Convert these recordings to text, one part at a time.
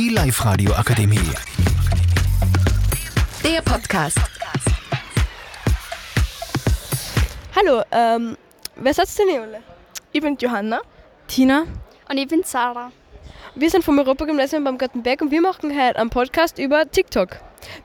Die Live-Radio Akademie. Der Podcast. Hallo, ähm, wer seid denn ihr alle? Ich bin Johanna. Tina. Und ich bin Sarah. Wir sind vom Europagymnasium beim Gartenberg und wir machen heute einen Podcast über TikTok.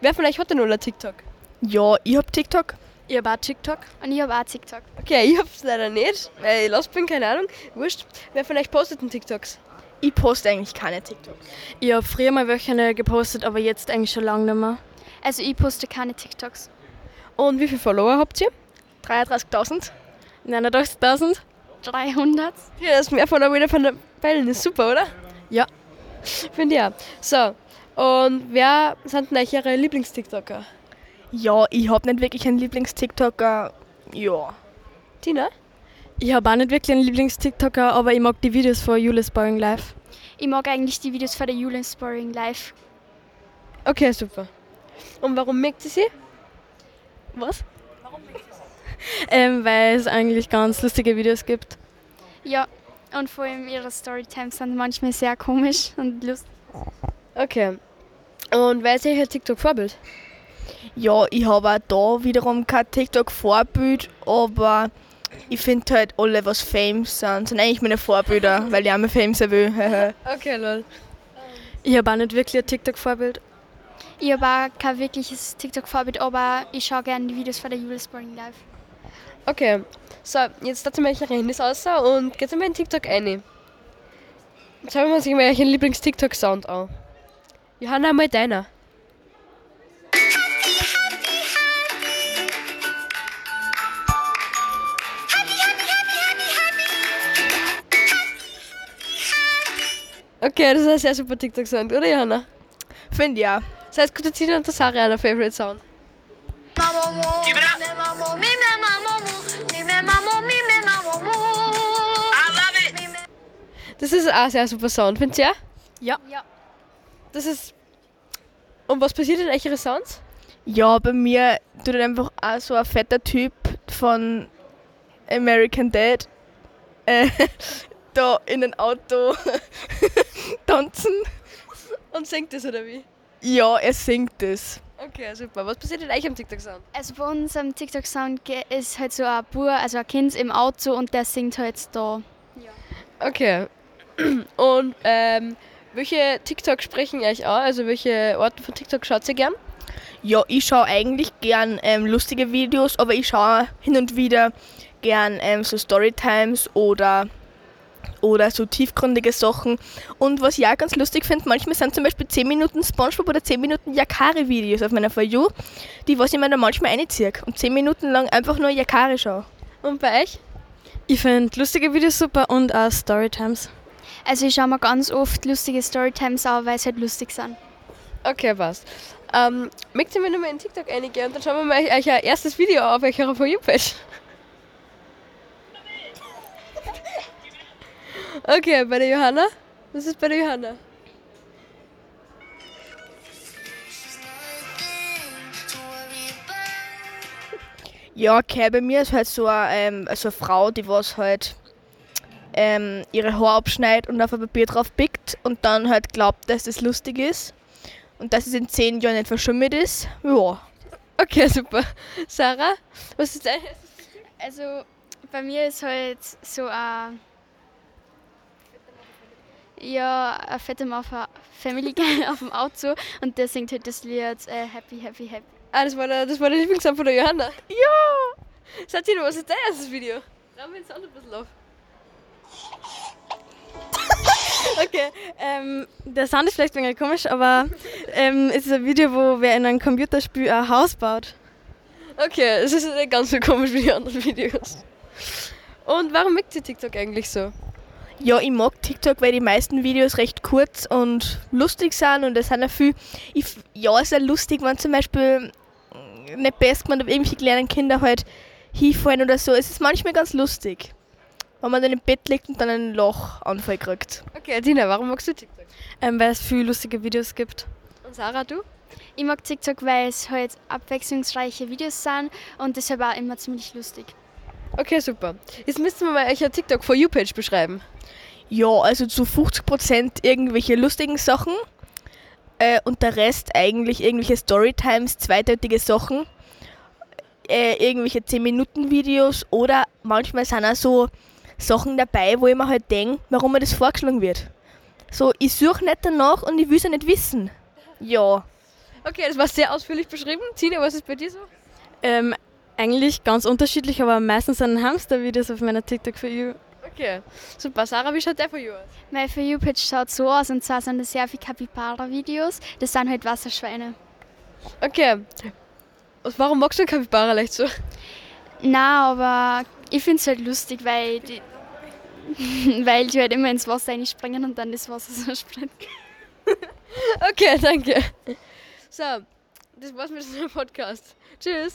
Wer von euch hat denn alle TikTok? Ja, ich hab TikTok. Ich habe auch TikTok. Und ich habe auch TikTok. Okay, ich hab's leider nicht, weil ich los bin, keine Ahnung. Wurscht. Wer von euch postet denn TikToks? Ich poste eigentlich keine TikToks. Ich habe früher mal welche gepostet, aber jetzt eigentlich schon lange nicht mehr. Also ich poste keine TikToks. Und wie viele Follower habt ihr? 33.000. 89.000. 300. Ja, das ist mehr Follower wieder von der Bellen. Ist super, oder? Ja. Finde ich auch. So, und wer sind denn euch eure Lieblings-TikToker? Ja, ich hab nicht wirklich einen Lieblings-TikToker. Ja. Tina? Ich habe auch nicht wirklich einen Lieblings-TikToker, aber ich mag die Videos von Julius Boring Live. Ich mag eigentlich die Videos von der Julian Sporing live. Okay, super. Und warum mögt ihr sie? Was? ähm, weil es eigentlich ganz lustige Videos gibt. Ja, und vor allem ihre Storytimes sind manchmal sehr komisch und lustig. Okay. Und wer ist euer TikTok-Vorbild? Ja, ich habe auch da wiederum kein TikTok-Vorbild, aber ich finde halt alle, was Fame sind, sind eigentlich meine Vorbilder, weil ich auch mal Fame sein will. Okay, lol. Ich habe auch nicht wirklich ein TikTok-Vorbild. Ich habe auch kein wirkliches TikTok-Vorbild, aber ich schaue gerne die Videos von der Julian Sporing live. Okay. So, jetzt wir euch eure Handys aus und geht mal in TikTok ein. Jetzt schauen wir uns mal euren Lieblings-TikTok-Sound an. Johanna, mal deiner. Okay, das ist ein sehr super TikTok-Sound, oder Johanna? Finde auch. Das heißt, gut, Tina und Sarah einer Favorite Sound. Das ist auch ein sehr super Sound, findet ihr? Ja. Ja. Das ist. Und was passiert in euren Sounds? Ja, bei mir tut einfach auch so ein fetter Typ von American Dad äh, da in ein Auto tanzen. Und singt das oder wie? Ja, er singt es. Okay, super. Was passiert in eurem TikTok-Sound? Also bei uns am TikTok-Sound ist halt so ein Bub, also ein Kind im Auto und der singt halt da. Okay. Und ähm, welche TikTok sprechen euch an? Also welche Orte von TikTok schaut ihr gern? Ja, ich schaue eigentlich gern ähm, lustige Videos, aber ich schaue hin und wieder gern ähm, so Storytimes oder, oder so tiefgründige Sachen. Und was ich auch ganz lustig finde, manchmal sind zum Beispiel 10 Minuten Spongebob oder 10 Minuten Yakari-Videos auf meiner For You, die was ich mir dann manchmal reinziehe und 10 Minuten lang einfach nur Yakari schaue. Und bei euch? Ich finde lustige Videos super und auch Storytimes. Also ich schaue mir ganz oft lustige Storytimes an, weil sie halt lustig sind. Okay, passt. Ähm, mögt ihr mir nochmal in TikTok eingehen und dann schauen wir mal euch euch ein erstes Video auf eurer For You-Page. Okay, bei der Johanna? Was ist bei der Johanna? Ja, okay, bei mir ist halt so eine, ähm, so eine Frau, die was halt ähm, ihre Haare abschneidet und auf ein Papier drauf pickt und dann halt glaubt, dass das lustig ist und dass es in 10 Jahren nicht verschimmelt ist. Ja. Okay, super. Sarah, was ist dein Also bei mir ist halt so ein. Ja, ein fetter Mann von Family Guy auf dem Auto und der singt halt das Lied äh, Happy, Happy, Happy. Ah, das war der, das war der Lieblingssong von der Johanna. Ja! Satina, was ist dein erstes Video? Raum wir den Sound ein bisschen auf. Okay, ähm, der Sound ist vielleicht ein wenig komisch, aber ähm, es ist ein Video, wo wer in einem Computerspiel ein Haus baut. Okay, es ist nicht ganz so komisch wie die anderen Videos. Und warum mögt ihr TikTok eigentlich so? Ja, ich mag TikTok, weil die meisten Videos recht kurz und lustig sind und es sind auch viel. Ich, f- ja, es ist auch lustig, wenn zum Beispiel mm, nicht best man irgendwelche kleinen Kinder halt hinfallen oder so. Es ist manchmal ganz lustig, wenn man dann im Bett liegt und dann einen Lachanfall kriegt. Okay, Tina, warum magst du TikTok? Ähm, weil es viele lustige Videos gibt. Und Sarah, du? Ich mag TikTok, weil es halt abwechslungsreiche Videos sind und deshalb auch immer ziemlich lustig. Okay, super. Jetzt müsst ihr mir mal euch TikTok For You Page beschreiben. Ja, also zu 50% irgendwelche lustigen Sachen äh, und der Rest eigentlich irgendwelche Storytimes, zweideutige Sachen, äh, irgendwelche 10-Minuten-Videos oder manchmal sind auch so Sachen dabei, wo ich mir halt denke, warum mir das vorgeschlagen wird. So, ich suche nicht danach und ich will es ja nicht wissen. Ja. Okay, das war sehr ausführlich beschrieben. Tina, was ist bei dir so? Ähm, eigentlich ganz unterschiedlich, aber meistens sind Hamster-Videos auf meiner TikTok for You. Okay, super. Sarah, wie schaut der For You aus? Mein For You-Page schaut so aus und zwar sind das sehr viele Capybara-Videos. Das sind halt Wasserschweine. Okay. Und warum magst du Capybara leicht so? Na, aber ich finde es halt lustig, weil die, weil die halt immer ins Wasser reinspringen und dann das Wasser so springt. Okay, danke. So, das war's mit unserem Podcast. Tschüss.